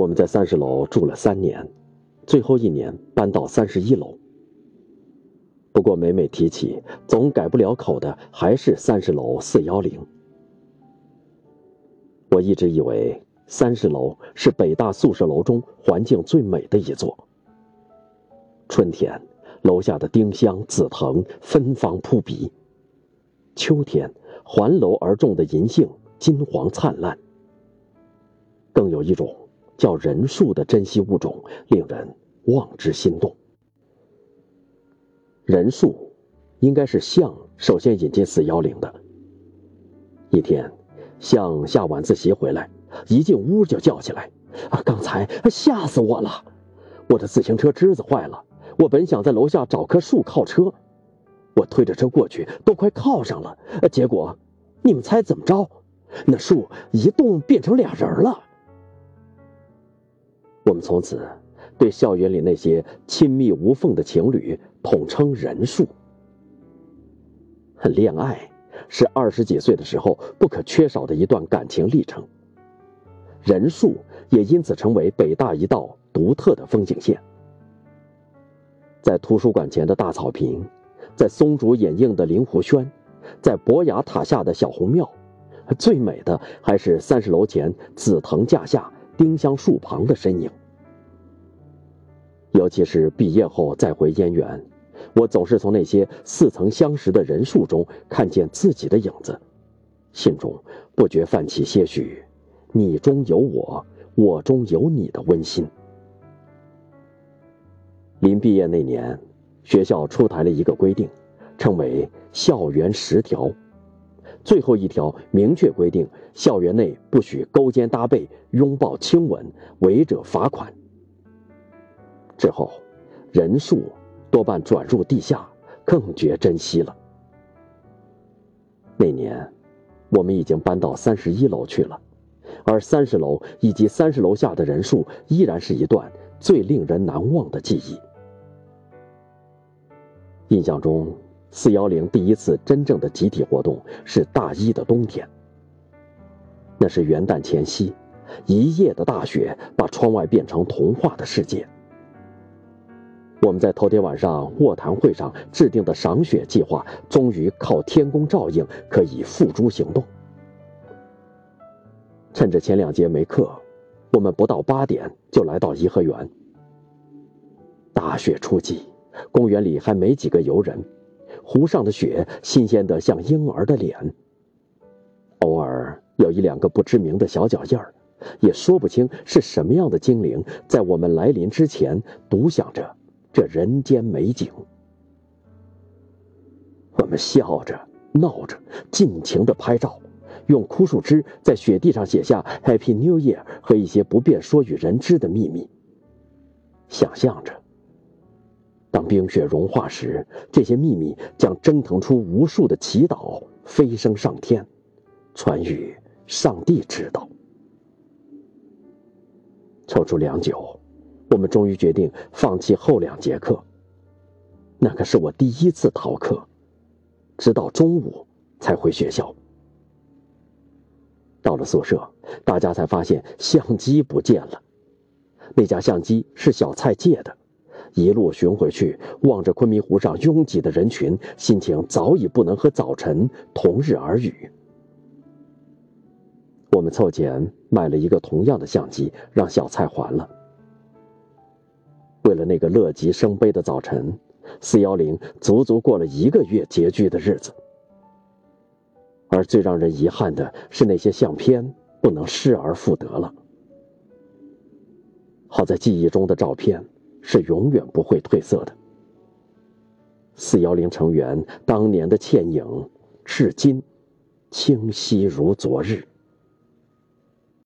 我们在三十楼住了三年，最后一年搬到三十一楼。不过每每提起，总改不了口的还是三十楼四幺零。我一直以为三十楼是北大宿舍楼中环境最美的一座。春天，楼下的丁香、紫藤芬芳扑鼻；秋天，环楼而种的银杏金黄灿烂。更有一种叫人树的珍稀物种，令人望之心动。人树，应该是象首先引进四幺零的。一天。向下晚自习回来，一进屋就叫起来：“啊，刚才吓死我了！我的自行车支子坏了，我本想在楼下找棵树靠车，我推着车过去，都快靠上了，结果，你们猜怎么着？那树一动变成俩人了。我们从此对校园里那些亲密无缝的情侣统称‘人数’。恋爱。”是二十几岁的时候不可缺少的一段感情历程。人数也因此成为北大一道独特的风景线。在图书馆前的大草坪，在松竹掩映的灵湖轩，在博雅塔下的小红庙，最美的还是三十楼前紫藤架下丁香树旁的身影。尤其是毕业后再回燕园。我总是从那些似曾相识的人数中看见自己的影子，心中不觉泛起些许“你中有我，我中有你”的温馨。临毕业那年，学校出台了一个规定，称为“校园十条”，最后一条明确规定，校园内不许勾肩搭背、拥抱亲吻，违者罚款。之后，人数。多半转入地下，更觉珍惜了。那年，我们已经搬到三十一楼去了，而三十楼以及三十楼下的人数依然是一段最令人难忘的记忆。印象中，四幺零第一次真正的集体活动是大一的冬天。那是元旦前夕，一夜的大雪把窗外变成童话的世界。我们在头天晚上卧谈会上制定的赏雪计划，终于靠天公照应，可以付诸行动。趁着前两节没课，我们不到八点就来到颐和园。大雪初霁，公园里还没几个游人，湖上的雪新鲜的像婴儿的脸。偶尔有一两个不知名的小脚印儿，也说不清是什么样的精灵，在我们来临之前独享着。这人间美景，我们笑着、闹着，尽情的拍照，用枯树枝在雪地上写下 “Happy New Year” 和一些不便说与人知的秘密。想象着，当冰雪融化时，这些秘密将蒸腾出无数的祈祷，飞升上天，传与上帝知道。抽出良久。我们终于决定放弃后两节课。那可是我第一次逃课，直到中午才回学校。到了宿舍，大家才发现相机不见了。那架相机是小蔡借的。一路寻回去，望着昆明湖上拥挤的人群，心情早已不能和早晨同日而语。我们凑钱买了一个同样的相机，让小蔡还了。为了那个乐极生悲的早晨，四幺零足足过了一个月拮据的日子。而最让人遗憾的是，那些相片不能失而复得了。好在记忆中的照片是永远不会褪色的。四幺零成员当年的倩影，至今清晰如昨日。